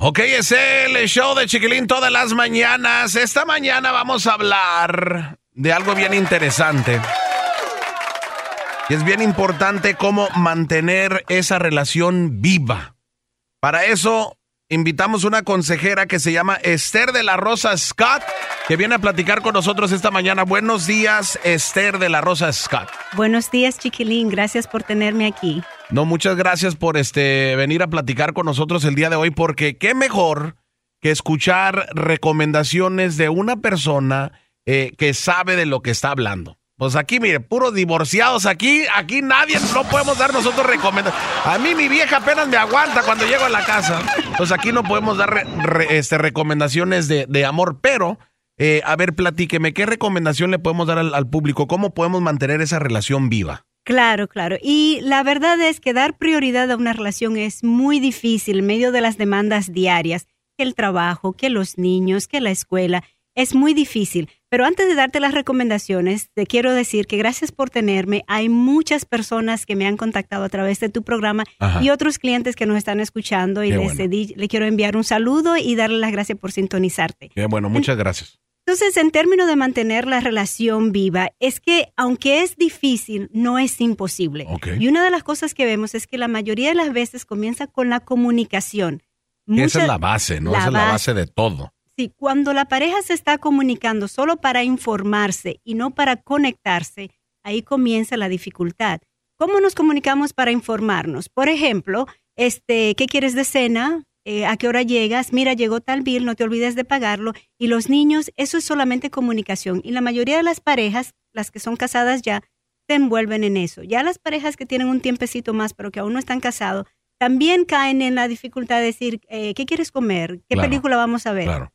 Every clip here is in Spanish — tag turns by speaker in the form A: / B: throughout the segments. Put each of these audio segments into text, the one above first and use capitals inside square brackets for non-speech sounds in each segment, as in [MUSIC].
A: Ok, es el show de Chiquilín todas las mañanas. Esta mañana vamos a hablar de algo bien interesante. Y es bien importante cómo mantener esa relación viva. Para eso invitamos una consejera que se llama Esther de la Rosa Scott, que viene a platicar con nosotros esta mañana. Buenos días, Esther de la Rosa Scott.
B: Buenos días, Chiquilín. Gracias por tenerme aquí.
A: No, muchas gracias por este venir a platicar con nosotros el día de hoy, porque qué mejor que escuchar recomendaciones de una persona eh, que sabe de lo que está hablando. Pues aquí, mire, puros divorciados aquí, aquí nadie, no podemos dar nosotros recomendaciones. A mí mi vieja apenas me aguanta cuando llego a la casa. Pues aquí no podemos dar este, recomendaciones de, de amor, pero, eh, a ver, platíqueme, ¿qué recomendación le podemos dar al, al público? ¿Cómo podemos mantener esa relación viva?
B: Claro, claro. Y la verdad es que dar prioridad a una relación es muy difícil en medio de las demandas diarias, que el trabajo, que los niños, que la escuela. Es muy difícil. Pero antes de darte las recomendaciones, te quiero decir que gracias por tenerme. Hay muchas personas que me han contactado a través de tu programa
A: Ajá.
B: y otros clientes que nos están escuchando y les
A: bueno.
B: le quiero enviar un saludo y darle las gracias por sintonizarte.
A: Bueno, muchas gracias.
B: Entonces, en términos de mantener la relación viva, es que aunque es difícil, no es imposible. Y una de las cosas que vemos es que la mayoría de las veces comienza con la comunicación.
A: Esa
B: Mucha-
A: es la base, ¿no?
B: la
A: Esa es la
B: base.
A: base de todo.
B: Sí, cuando la pareja se está comunicando solo para informarse y no para conectarse, ahí comienza la dificultad. ¿Cómo nos comunicamos para informarnos? Por ejemplo, este, ¿qué quieres de cena? Eh, ¿A qué hora llegas? Mira, llegó tal bill, no te olvides de pagarlo. Y los niños, eso es solamente comunicación. Y la mayoría de las parejas, las que son casadas ya, se envuelven en eso. Ya las parejas que tienen un tiempecito más, pero que aún no están casados, también caen en la dificultad de decir, eh, ¿qué quieres comer? ¿Qué
A: Claro,
B: película vamos a ver?
A: Claro.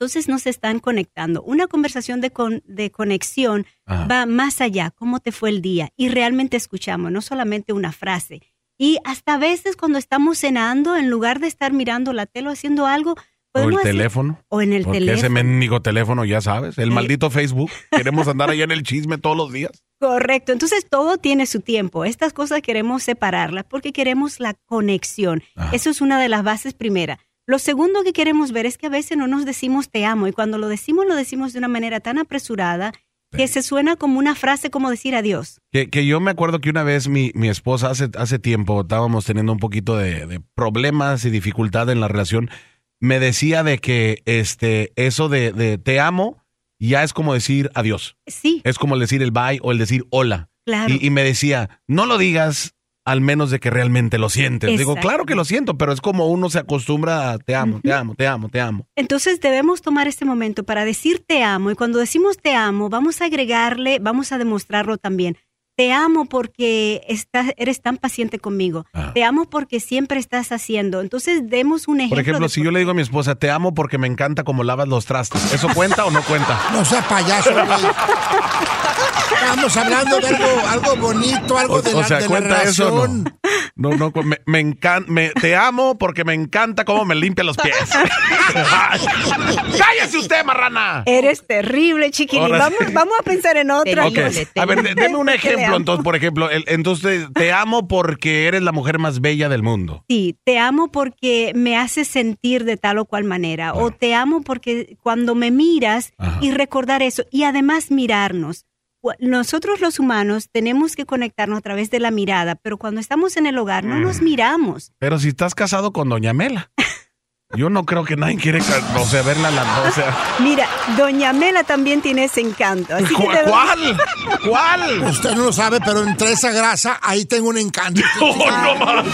B: Entonces no se están conectando. Una conversación de, con- de conexión
A: Ajá.
B: va más allá, cómo te fue el día, y realmente escuchamos, no solamente una frase. Y hasta a veces cuando estamos cenando, en lugar de estar mirando la tele o haciendo algo,
A: O el
B: hacer-
A: teléfono.
B: o en el
A: Porque
B: teléfono.
A: ese mendigo teléfono, ya sabes, el maldito Facebook. Queremos andar allá en el chisme todos los días.
B: Correcto, entonces todo tiene su tiempo. Estas cosas queremos separarlas porque queremos la conexión.
A: Ajá.
B: Eso es una de las bases primera. Lo segundo que queremos ver es que a veces no nos decimos te amo y cuando lo decimos lo decimos de una manera tan apresurada que se suena como una frase como decir adiós.
A: Que, que yo me acuerdo que una vez mi, mi esposa, hace, hace tiempo, estábamos teniendo un poquito de, de problemas y dificultad en la relación, me decía de que este, eso de, de te amo ya es como decir adiós.
B: Sí,
A: Es como el decir el bye o el decir hola.
B: claro.
A: Y, y me decía, no lo digas al menos de que realmente lo sientes. Digo, claro que lo siento, pero es como uno se acostumbra a te amo, te amo, te amo, te amo.
B: Entonces debemos tomar este momento para decir te amo y cuando decimos te amo vamos a agregarle, vamos a demostrarlo también. Te amo porque estás, eres tan paciente conmigo.
A: Ah.
B: Te amo porque siempre estás haciendo. Entonces demos un ejemplo.
A: Por ejemplo, si yo le digo a mi esposa, te amo porque me encanta cómo lavas los trastes, ¿eso cuenta o no cuenta?
C: No sea payaso. [LAUGHS] Estamos hablando de algo, algo bonito, algo
A: O,
C: de
A: o
C: la,
A: sea,
C: de la
A: cuenta eso
C: relación.
A: no. No, no, me, me encanta, me, te amo porque me encanta cómo me limpia los pies. [LAUGHS] ¡Cállese usted, marrana!
B: Eres terrible, chiquilín.
A: Sí.
B: Vamos, vamos a pensar en otra.
A: Ok,
B: cosa.
A: a ver, de- deme un [LAUGHS] ejemplo, entonces, por ejemplo, el- entonces, te amo porque eres la mujer más bella del mundo.
B: Sí, te amo porque me haces sentir de tal o cual manera. O te amo porque cuando me miras
A: Ajá.
B: y recordar eso. Y además mirarnos. Nosotros los humanos tenemos que conectarnos a través de la mirada, pero cuando estamos en el hogar no
A: Mm.
B: nos miramos.
A: Pero si estás casado con Doña Mela, yo no creo que nadie quiere, o sea, verla, la, o sea,
B: Mira, Doña Mela también tiene ese encanto. Así que
A: ¿cu-
B: te-
A: ¿cuál? ¿Cuál?
C: Usted no lo sabe, pero entre esa grasa, ahí tengo un encanto. [LAUGHS]
A: Oh, no más.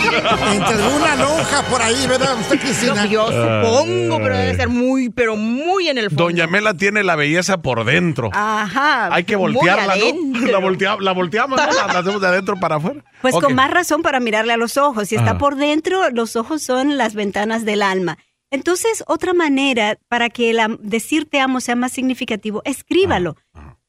C: Entre una lonja por ahí, ¿verdad? Usted, Cristina.
D: Yo supongo, pero debe ser muy, pero muy en el fondo.
A: Doña Mela tiene la belleza por dentro.
B: Ajá.
A: Hay que voltearla, ¿no? La, voltea- la volteamos, ¿no? La, la hacemos de adentro para afuera.
B: Pues con más razón para mirarle a los ojos. Si está
A: Ajá.
B: por dentro, los ojos son las ventanas del alma. Entonces, otra manera para que la, decir te amo sea más significativo, escríbalo.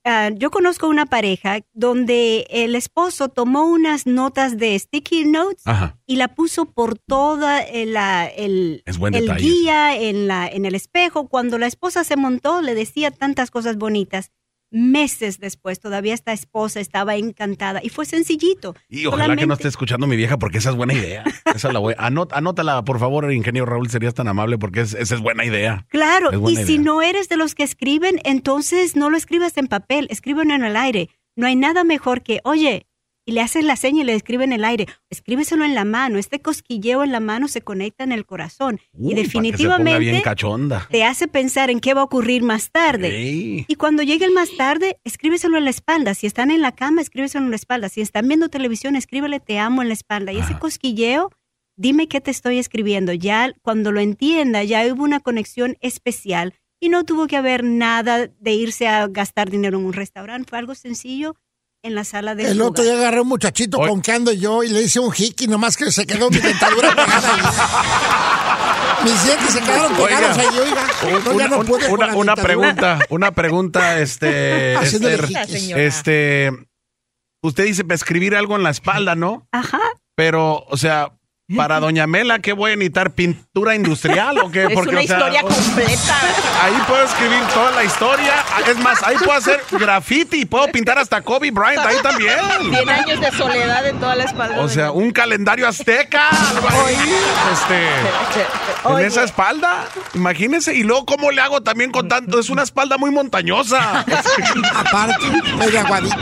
B: Ah, yo conozco una pareja donde el esposo tomó unas notas de sticky notes
A: Ajá.
B: y la puso por toda el, la- el, el guía, en, la, en el espejo. Cuando la esposa se montó, le decía tantas cosas bonitas. Meses después, todavía esta esposa estaba encantada y fue sencillito.
A: Y ojalá que no esté escuchando mi vieja porque esa es buena idea. [LAUGHS] Esa la voy. Anot- anótala, por favor, ingeniero Raúl, serías tan amable porque es- esa es buena idea.
B: Claro, y si no eres de los que escriben, entonces no lo escribas en papel, escríbelo en el aire. No hay nada mejor que, oye, y le haces la seña y le escribe en el aire, escríbeselo en la mano, este cosquilleo en la mano se conecta en el corazón
A: Uy,
B: y
A: bien
B: definitivamente
A: cachonda.
B: te hace pensar en qué va a ocurrir más tarde. Y cuando llegue el más tarde, escríbeselo en la espalda. Si están en la cama, escríbeselo en la espalda. Si están viendo televisión, escríbele te amo en la espalda. Y ese
A: Ajá.
B: cosquilleo, dime qué te estoy escribiendo. Ya cuando lo entienda, ya hubo una conexión especial y no tuvo que haber nada de irse a gastar dinero en un restaurante. Fue algo sencillo en la sala de
C: El otro día agarré a un muchachito
A: Oye.
C: con que ando yo y le hice un hickey, nomás que se quedó mi dentadura pegada ahí. [LAUGHS] Mis dientes se quedaron pegados ahí, oiga. No, ya no
A: una,
C: pude con
A: una- una
C: dentadura.
A: pregunta, una pregunta, este, [LAUGHS] Esther, este, usted dice para escribir algo en la espalda, ¿no?
B: Ajá.
A: Pero, o sea, [LAUGHS] para Doña Mela, ¿qué voy a necesitar? ¿Pintura industrial o qué?
D: Es una
A: o sea,
D: historia completa.
A: Ahí puedo escribir toda la historia. Es más, ahí puedo hacer graffiti. Puedo pintar hasta Kobe Bryant ahí también.
D: 100 años de soledad en toda la espalda.
A: O sea, un calendario azteca. algo ahí, este, en esa espalda. Imagínense. Y luego, ¿cómo le hago también con tanto? Es una espalda muy montañosa. [LAUGHS]
C: Aparte, medio aguadito.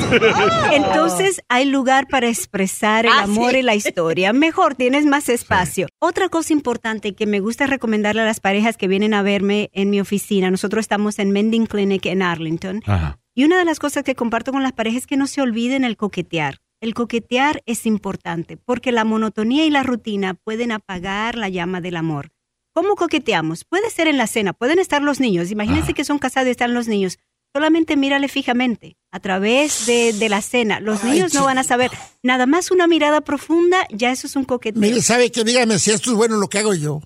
B: Entonces hay lugar para expresar el
D: Ah,
B: amor
D: sí.
B: y la historia. Mejor, tienes más espacio. Otra cosa importante que me gusta recomendarle a las parejas que vienen a verme en mi oficina, nosotros estamos en Mending Clinic en Arlington,
A: Ajá.
B: y una de las cosas que comparto con las parejas es que no se olviden el coquetear. El coquetear es importante porque la monotonía y la rutina pueden apagar la llama del amor. ¿Cómo coqueteamos? Puede ser en la cena, pueden estar los niños. Imagínense
A: Ajá.
B: que son casados y están los niños. Solamente mírale fijamente a través de, de la cena. Los
C: Ay,
B: niños no van a saber. Nada más una mirada profunda, ya eso es un coqueteo.
C: Mire, ¿sabe qué? Dígame si esto es bueno lo que hago yo.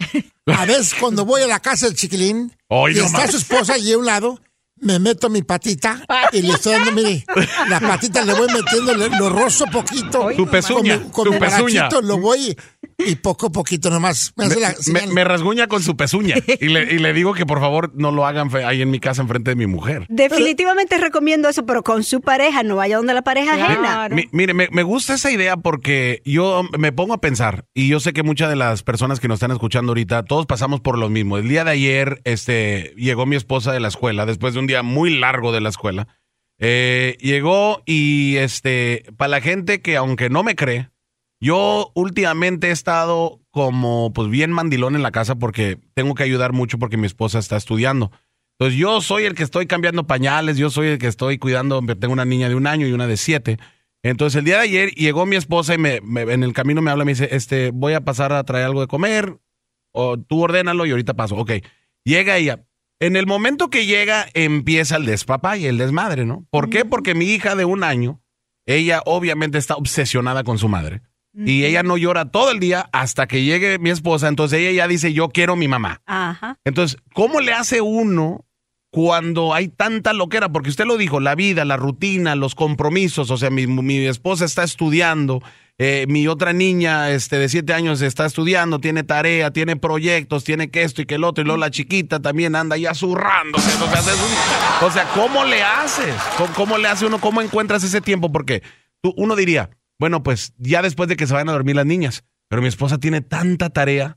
C: A veces cuando voy a la casa del chiquilín [LAUGHS] y
A: no
C: está
A: más.
C: su esposa allí a un lado, me meto mi patita y le estoy dando, mire, la patita le voy metiendo, le- lo rozo poquito.
A: Tu pezuña,
C: Con mi, con
A: tu
C: mi
A: pezuña.
C: lo voy y poco a poquito nomás. Me, hace la
A: Me,
C: señal.
A: me rasguña con su pezuña. [LAUGHS] Y le, y le digo que por favor no lo hagan ahí en mi casa enfrente de mi mujer.
B: Definitivamente recomiendo eso, pero con su pareja, no vaya donde la pareja ajena.
A: Mire, me, me gusta esa idea porque yo me pongo a pensar, y yo sé que muchas de las personas que nos están escuchando ahorita, todos pasamos por lo mismo. El día de ayer, este, llegó mi esposa de la escuela, después de un día muy largo de la escuela. Eh, llegó y, este, para la gente que aunque no me cree, yo últimamente he estado como, pues, bien mandilón en la casa porque tengo que ayudar mucho porque mi esposa está estudiando. Entonces yo soy el que estoy cambiando pañales, yo soy el que estoy cuidando, tengo una niña de un año y una de siete. Entonces el día de ayer llegó mi esposa y me, en el camino me habla, me dice, este, voy a pasar a traer algo de comer, o tú ordénalo y ahorita paso. Ok, llega ella. En el momento que llega empieza el despapá y el desmadre, ¿no? ¿Por qué? Porque mi hija de un año, ella obviamente está obsesionada con su madre. Y ella no llora todo el día hasta que llegue mi esposa. Entonces ella ya dice, yo quiero mi mamá.
B: Ajá.
A: Entonces, ¿cómo le hace uno cuando hay tanta loquera? Porque usted lo dijo, la vida, la rutina, los compromisos. O sea, mi, mi esposa está estudiando, eh, mi otra niña este, de siete años está estudiando, tiene tarea, tiene proyectos, tiene que esto y que el otro. Y luego la chiquita también anda ya zurrándose. O sea, es un- o sea, ¿cómo le haces? ¿Cómo, cómo le hace uno? ¿Cómo encuentras ese tiempo? Porque tú, uno diría, bueno, pues ya después de que se vayan a dormir las niñas. Pero mi esposa tiene tanta tarea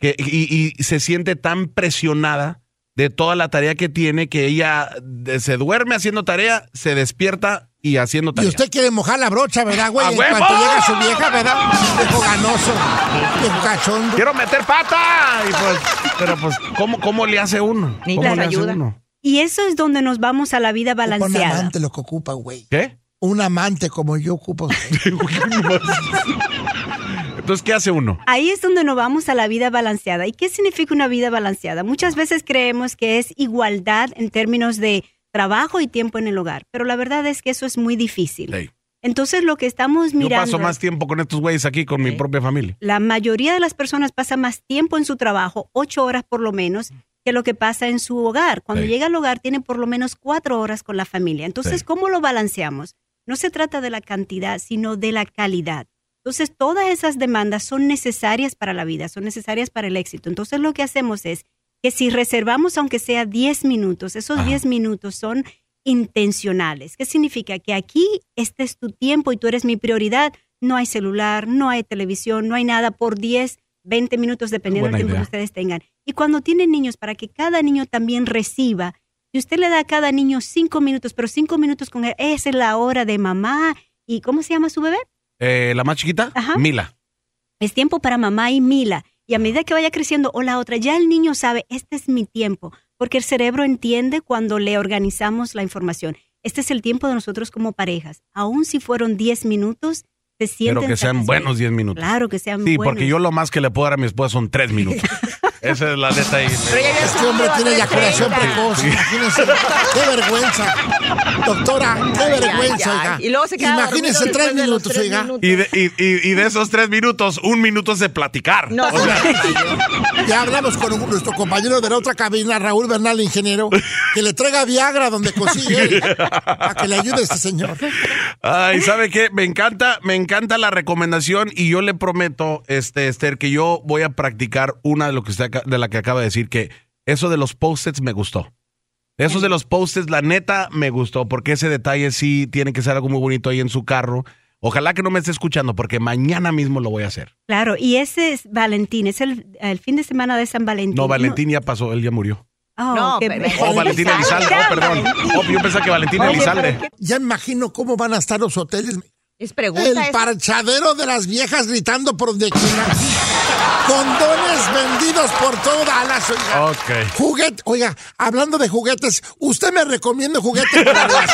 A: que, y, y se siente tan presionada de toda la tarea que tiene que ella de- se duerme haciendo tarea, se despierta y haciendo
C: Y
A: tarea.
C: usted quiere mojar la brocha, ¿verdad, güey?
A: ¡A
C: En
A: huevo!
C: cuanto llega su vieja, ¿verdad? Viejo ganoso, viejo cachondo.
A: Quiero meter pata. Y pues, pero pues, ¿cómo, ¿cómo le hace uno?
D: Ni
A: ¿Cómo hace
D: ayuda.
A: uno?
B: Y eso es donde nos vamos a la vida
C: Un
B: balanceada.
C: amante lo que ocupa, güey.
A: ¿Qué?
C: Un amante como yo ocupo. [LAUGHS]
A: Entonces, ¿qué hace uno?
B: Ahí es donde nos vamos a la vida balanceada. ¿Y qué significa una vida balanceada? Muchas veces creemos que es igualdad en términos de trabajo y tiempo en el hogar, pero la verdad es que eso es muy difícil. Entonces lo que estamos
A: Yo
B: mirando,
A: paso más tiempo con estos güeyes aquí, con mi propia familia.
B: la mayoría de las personas pasa más tiempo en su trabajo, ocho horas por lo menos, que lo que pasa en su hogar. Cuando
A: Sí.
B: llega al hogar tiene por lo menos cuatro horas con la familia. Entonces,
A: Sí.
B: ¿cómo lo balanceamos? No se trata de la cantidad, sino de la calidad. Entonces, todas esas demandas son necesarias para la vida, son necesarias para el éxito. Entonces, lo que hacemos es que si reservamos, aunque sea 10 minutos, esos
A: Ajá.
B: 10 minutos son intencionales. ¿Qué significa? Que aquí este es tu tiempo y tú eres mi prioridad. No hay celular, no hay televisión, no hay nada por 10, 20 minutos, dependiendo del tiempo
A: idea.
B: que ustedes tengan. Y cuando tienen niños, para que cada niño también reciba, si usted le da a cada niño cinco minutos, pero cinco minutos con él, esa es la hora de mamá. ¿Y cómo se llama su bebé?
A: Eh, la más chiquita,
B: Ajá.
A: Mila.
B: Es tiempo para mamá y Mila. Y a medida que vaya creciendo o la otra, ya el niño sabe, este es mi tiempo, porque el cerebro entiende cuando le organizamos la información. Este es el tiempo de nosotros como parejas. Aun si fueron 10 minutos, se sienten
A: Pero que sean buenos 10 minutos.
B: Claro que sean
A: Sí,
B: buenos.
A: porque yo lo más que le puedo dar a mi esposa son 3 minutos. [LAUGHS] Esa es la neta
D: ya había
C: Este hombre tiene eyaculación
D: 330.
C: precoz, imagínense. [LAUGHS] ¡Qué vergüenza! Doctora, qué
D: Ay,
C: vergüenza, oiga.
D: Y luego se queda
C: Imagínense tres minutos,
D: tres
C: oiga.
D: minutos.
A: Y de, y, y- y de esos 3 minutos, un minuto es de platicar.
D: No,
A: O sea,
C: Ya hablamos con un- nuestro compañero de la otra cabina, Raúl Bernal, ingeniero, que le traiga Viagra donde consigue, a que le ayude a este señor.
A: Ay, ¿sabe qué? Me encanta, me encanta la recomendación y yo le prometo, este, Esther, que yo voy a practicar una de lo que usted aca- de la que acaba de decir, que eso de los post-its me gustó. Eso de los post-its, la neta, me gustó, porque ese detalle sí tiene que ser algo muy bonito ahí en su carro. Ojalá que no me esté escuchando, porque mañana mismo lo voy a hacer.
B: Claro, y ese es Valentín, es el, el fin de semana de San Valentín.
A: No, Valentín ya pasó, él ya murió.
B: Oh,
D: No,
B: qué
D: pero-
B: bien.
A: Oh, Valentín Elizalde, oh, perdón. Oh, yo pensaba que Valentín Elizalde.
C: Ya imagino cómo van a estar los hoteles.
D: Es pregunta.
C: El
D: es-
C: parchadero de las viejas gritando por donde quiera. Condones vendidos por todo Dallas, oiga.
A: Ok.
C: Juguete, oiga, hablando de juguetes, usted me recomienda un juguete para la.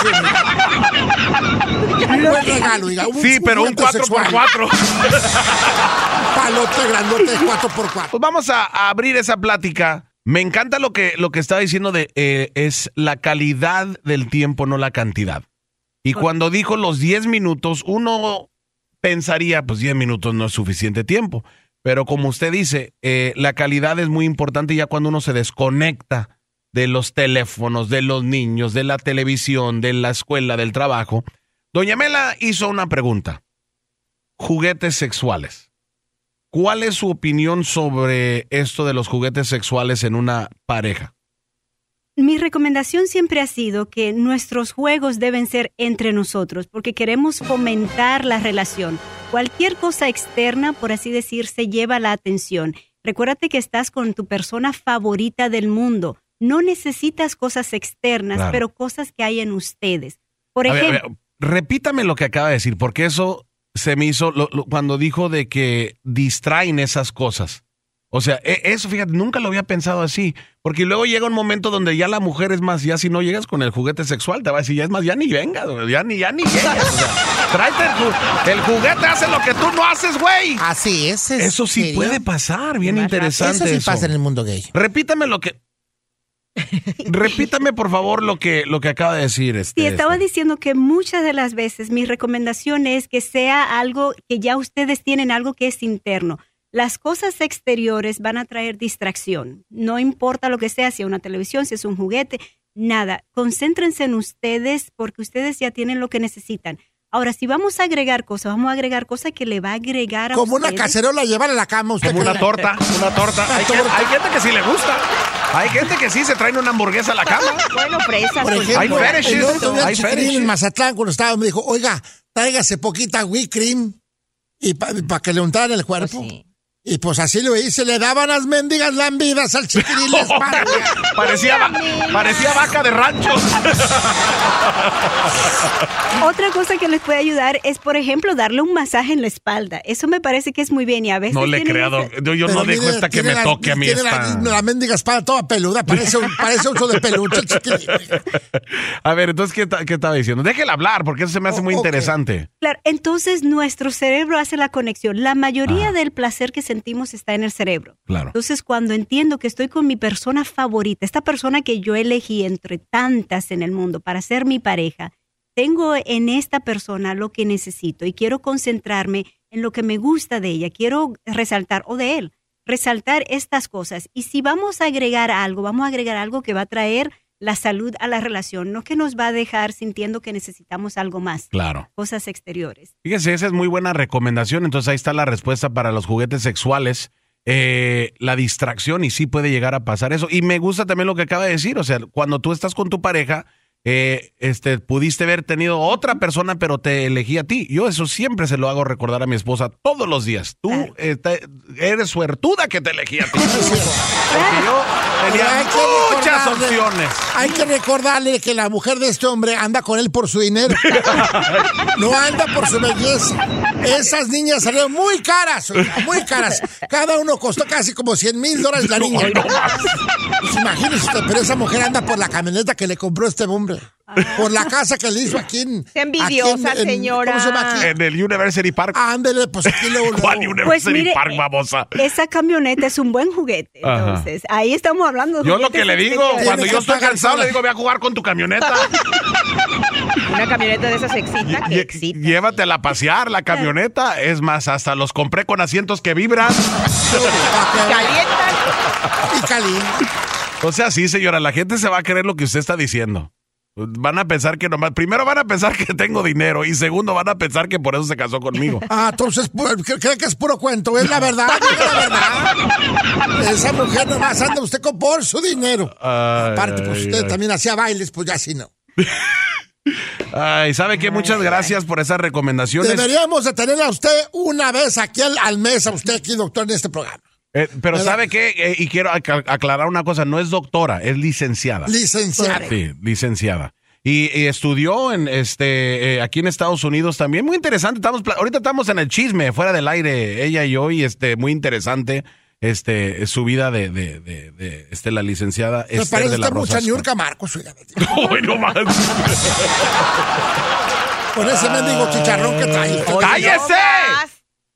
C: Un buen regalo, oiga.
A: Sí, pero un
C: juguete sexual.
A: 4x4. [LAUGHS]
C: Palote grandote 4x4.
A: Pues vamos a, a abrir esa plática. Me encanta lo que, lo que estaba diciendo de eh, es la calidad del tiempo, no la cantidad. Y cuando dijo los 10 minutos, uno pensaría, pues 10 minutos no es suficiente tiempo. Pero como usted dice, eh, la calidad es muy importante ya cuando uno se desconecta de los teléfonos, de los niños, de la televisión, de la escuela, del trabajo. Doña Mela hizo una pregunta. Juguetes sexuales. ¿Cuál es su opinión sobre esto de los juguetes sexuales en una pareja?
B: Mi recomendación siempre ha sido que nuestros juegos deben ser entre nosotros, porque queremos fomentar la relación. Cualquier cosa externa, por así decir, se lleva la atención. Recuérdate que estás con tu persona favorita del mundo. No necesitas cosas externas,
A: Claro.
B: pero cosas que hay en ustedes. Por
A: A ver, a
B: ejemplo,
A: ver, repítame lo que acaba de decir, porque eso se me hizo lo- lo- cuando dijo de que distraen esas cosas. O sea, e- eso, fíjate, nunca lo había pensado así. Porque luego llega un momento donde ya la mujer es más, ya si no llegas con el juguete sexual, te va a decir, ya es más, ya ni vengas, güey, ya ni, ya ni [LAUGHS] llegas. O sea, tráete el, ju- el juguete, hace lo que tú no haces, güey.
C: Así es. ¿en
A: Eso sí
C: serio?
A: puede pasar, bien interesante.
C: Eso sí
A: eso.
C: pasa en el mundo gay.
A: Repítame lo que. Repítame, por favor, lo que, lo que acaba de decir. Este,
B: Sí, estaba
A: este.
B: diciendo que muchas de las veces mi recomendación es que sea algo que ya ustedes tienen algo que es interno. Las cosas exteriores van a traer distracción. No importa lo que sea, si es una televisión, si es un juguete, nada. Concéntrense en ustedes porque ustedes ya tienen lo que necesitan. Ahora, si vamos a agregar cosas, vamos a agregar cosas que le va a agregar a
C: Como una cacerola llevar a la cama usted.
A: Como una torta, una torta. Hay, que-
C: torta.
A: hay gente que sí le gusta. Hay gente que sí se traen una hamburguesa a la cama. [LAUGHS]
D: Bueno, fresas.
C: Por
D: pues,
C: ejemplo,
A: Hay fetishes, hay
C: en Mazatlán, cuando estaba, me dijo, oiga, tráigase poquita whipped cream y para que le untaran el
D: pues
C: cuerpo.
D: sí.
C: Y pues así lo hice, le daban las mendigas lambidas al chiquirín la [LAUGHS] espalda.
A: parecía, va- parecía vaca de rancho.
B: Otra cosa que les puede ayudar es, por ejemplo, darle un masaje en la espalda. Eso me parece que es muy bien y a veces
A: No le he creado. Yo, yo no dejo
C: mire,
A: esta que me
C: la-
A: toque a mí
C: tiene la,
A: esta.
C: la mendiga espada toda peluda, parece un, parece oso de peluche, [LAUGHS] chiquirín.
A: A ver, entonces, ¿qué, qué estaba diciendo? Déjela hablar, porque eso se me hace
C: Oh,
A: muy interesante.
B: Claro, entonces nuestro cerebro hace la conexión. La mayoría
A: Ah.
B: del placer que sentimos está en el cerebro.
A: Claro.
B: Entonces, cuando entiendo que estoy con mi persona favorita, esta persona que yo elegí entre tantas en el mundo para ser mi pareja, tengo en esta persona lo que necesito y quiero concentrarme en lo que me gusta de ella, quiero resaltar, o de él, resaltar estas cosas. Y si vamos a agregar algo, vamos a agregar algo que va a traer la salud a la relación, no que nos va a dejar sintiendo que necesitamos algo más,
A: Claro.
B: cosas exteriores.
A: Fíjese, esa es muy buena recomendación. Entonces ahí está la respuesta para los juguetes sexuales. Eh, la distracción y sí puede llegar a pasar eso. Y me gusta también lo que acaba de decir. O sea, cuando tú estás con tu pareja, eh, este, pudiste haber tenido otra persona, pero te elegí a ti. Yo eso siempre se lo hago recordar a mi esposa todos los días. Tú eh, te- eres suertuda que te elegí a ti. [LAUGHS] Porque yo tenía muchas opciones.
C: Hay que recordarle que la mujer de este hombre anda con él por su dinero. [LAUGHS] No anda por su belleza. Esas niñas salieron muy caras, muy caras. Cada uno costó casi como 100 mil dólares la niña. Pues imagínese usted, pero esa mujer anda por la camioneta que le compró este hombre. Por la casa que le hizo aquí en...
D: Qué envidiosa,
C: aquí en- en-
D: señora.
C: ¿Cómo se llama aquí?
A: En el University Park.
C: Ándele, pues aquí luego.
A: ¿Cuál University
B: Pues mire,
A: Park, babosa?
B: esa camioneta es un buen juguete.
A: Ajá.
B: Entonces, ahí estamos hablando de
A: Yo lo que le digo, cuando yo estoy cansado, le digo, ve a jugar con tu camioneta. [LAUGHS]
D: Una camioneta de esas excita que excita.
A: Llévatela a pasear, la camioneta. Es más, hasta los compré con asientos que vibran.
D: Calientan.
C: Y caliente.
A: O sea, sí, señora, la gente se va a creer lo que usted está diciendo. Van a pensar que nomás, primero van a pensar que tengo dinero y segundo van a pensar que por eso se casó conmigo.
C: Ah, entonces pu- cre- cree que es puro cuento, es la verdad, diga la verdad. Esa mujer nomás anda usted con por su dinero.
A: Ay,
C: Aparte, pues
A: ay,
C: usted
A: ay.
C: también hacía bailes, pues ya sí no. [LAUGHS]
A: Ay, ¿sabe qué? Muchas gracias por esas recomendaciones.
C: Deberíamos de tener a usted una vez aquí al, al mes, a usted aquí, doctor, en este programa.
A: Eh, pero
C: ¿Verdad?
A: ¿sabe qué? Eh, y quiero ac- aclarar una cosa, no es doctora, es licenciada.
C: Licenciado.
A: Sí, licenciada. Y, y estudió en este eh, aquí en Estados Unidos también. Muy interesante. Estamos, ahorita estamos en el chisme, fuera del aire, ella y yo, y este, muy interesante este su vida de, de, de, de, este, la licenciada
C: Me
A: Esther
C: parece
A: de la
C: mucha
A: Rosa.
C: Niurka Marcos, oiga. [LAUGHS]
A: Hoy no más.
C: Con ese mendigo chicharrón que trae. usted.
A: ¡Cállese!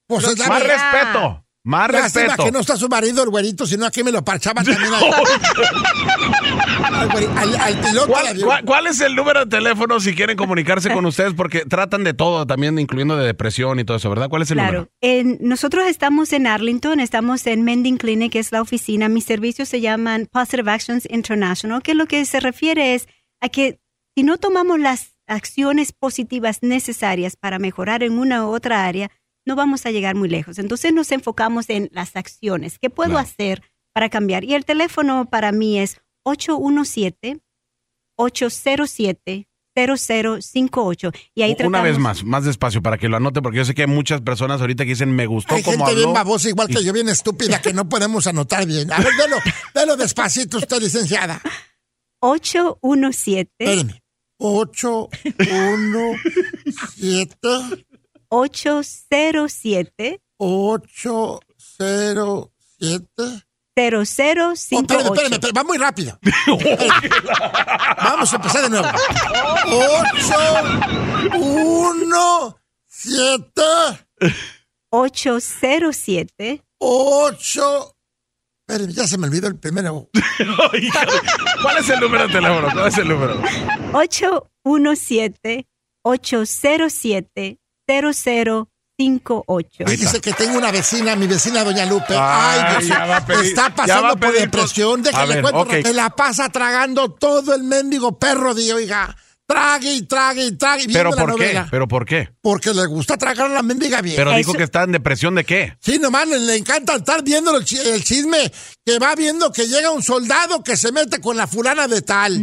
C: Pues es la
A: Más
C: verdad.
A: respeto, más
C: Lástima
A: respeto.
C: que no está su marido, el güerito, sino aquí me lo parchaba también al, [LAUGHS] al, güeri- al- al piloto del
A: ¿Cuál, cuál- cuál es el número de teléfono si quieren comunicarse con ustedes? Porque tratan de todo, también incluyendo de depresión y todo eso, ¿verdad? ¿Cuál es el
B: Claro.
A: número?
B: En- nosotros estamos en Arlington, estamos en Mending Clinic, que es la oficina. Mis servicios se llaman Positive Actions International, que lo que se refiere es a que si no tomamos las acciones positivas necesarias para mejorar en una u otra área, no vamos a llegar muy lejos. Entonces nos enfocamos en las acciones. ¿Qué puedo
A: Claro.
B: hacer para cambiar? Y el teléfono para mí es 817-807-0058. Y ahí
A: Una
B: tratamos-
A: vez más, más despacio para que lo anote, porque yo sé que hay muchas personas ahorita que dicen me gustó
C: Hay
A: como
C: gente bien
A: habló.
C: babosa, igual que yo, bien estúpida, que no podemos anotar bien. A ver, delo, delo despacito usted, licenciada.
B: 817
C: Espéreme. 8, 1, 7,
B: 807
C: 8, 0, 7.
B: 0058.
C: espérame, espérame, espérame, va muy rápido. [LAUGHS] Vamos a empezar de nuevo. 8, 1, 7,
B: 807
C: 8. Espérame, ya se me olvidó el primero. [LAUGHS]
A: ¿Cuál es el número de teléfono? ¿Cuál es el número?
B: 817 807 0058.
A: Ahí está.
C: Dice que tengo una vecina, mi vecina Doña Lupe.
A: Ay,
C: Ay, Dios
A: ya va a pedir-
C: está
A: ya va
C: pasando por depresión. Déjale
A: ver,
C: cuento,
A: ok.
C: que la pasa tragando todo el mendigo perro, di, oiga. Trague y trague y trague.
A: ¿Pero
C: la
A: por qué? ¿Pero por qué?
C: Porque le gusta tragar a la mendiga bien.
A: Pero dijo
B: Eso-
A: que está en depresión de qué?
C: Sí, nomás le, le encanta estar viendo el, chi- el chisme, que va viendo que llega un soldado que se mete con la fulana de tal,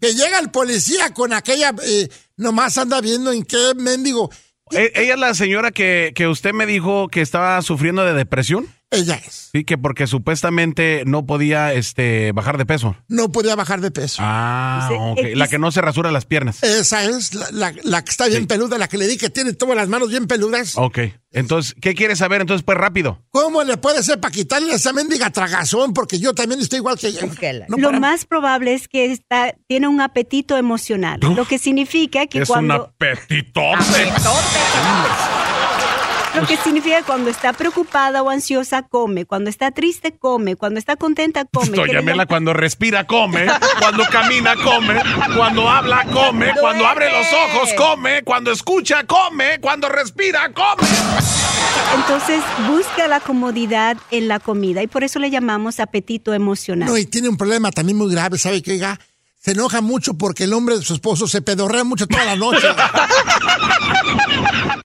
C: que llega el policía con aquella, eh, nomás anda viendo en qué mendigo.
A: E- ¿Ella es la señora que, que usted me dijo que estaba sufriendo de depresión?
C: Ella es.
A: Sí, que porque supuestamente no podía este, bajar de peso.
C: No podía bajar de peso.
A: Ah, ok. La que no se rasura las piernas.
C: Esa es la, la- la que está bien
A: Sí.
C: peluda, la que le di que tiene todas las manos bien peludas.
A: Ok. Entonces, ¿qué quiere saber? Entonces, pues rápido.
C: ¿Cómo le puede ser para quitarle esa mendiga tragazón? Porque yo también estoy igual que ella. No
B: Lo
C: para-
B: más probable es que está, tiene un apetito emocional, lo que significa que
A: es un
B: cuando
A: apetitote.
B: Lo que significa cuando está preocupada o ansiosa come, cuando está triste come, cuando está contenta come.
A: Doña
B: ¿Qué le
A: Mela
B: llama?
A: cuando respira come, cuando camina come, cuando habla come, cuando abre los ojos come, cuando escucha come, cuando respira come.
B: Entonces busca la comodidad en la comida y por eso le llamamos apetito emocional.
C: No, y tiene un problema también muy grave, ¿sabe qué? Oiga? Se enoja mucho porque el hombre de su esposo se pedorrea mucho toda la noche. [LAUGHS]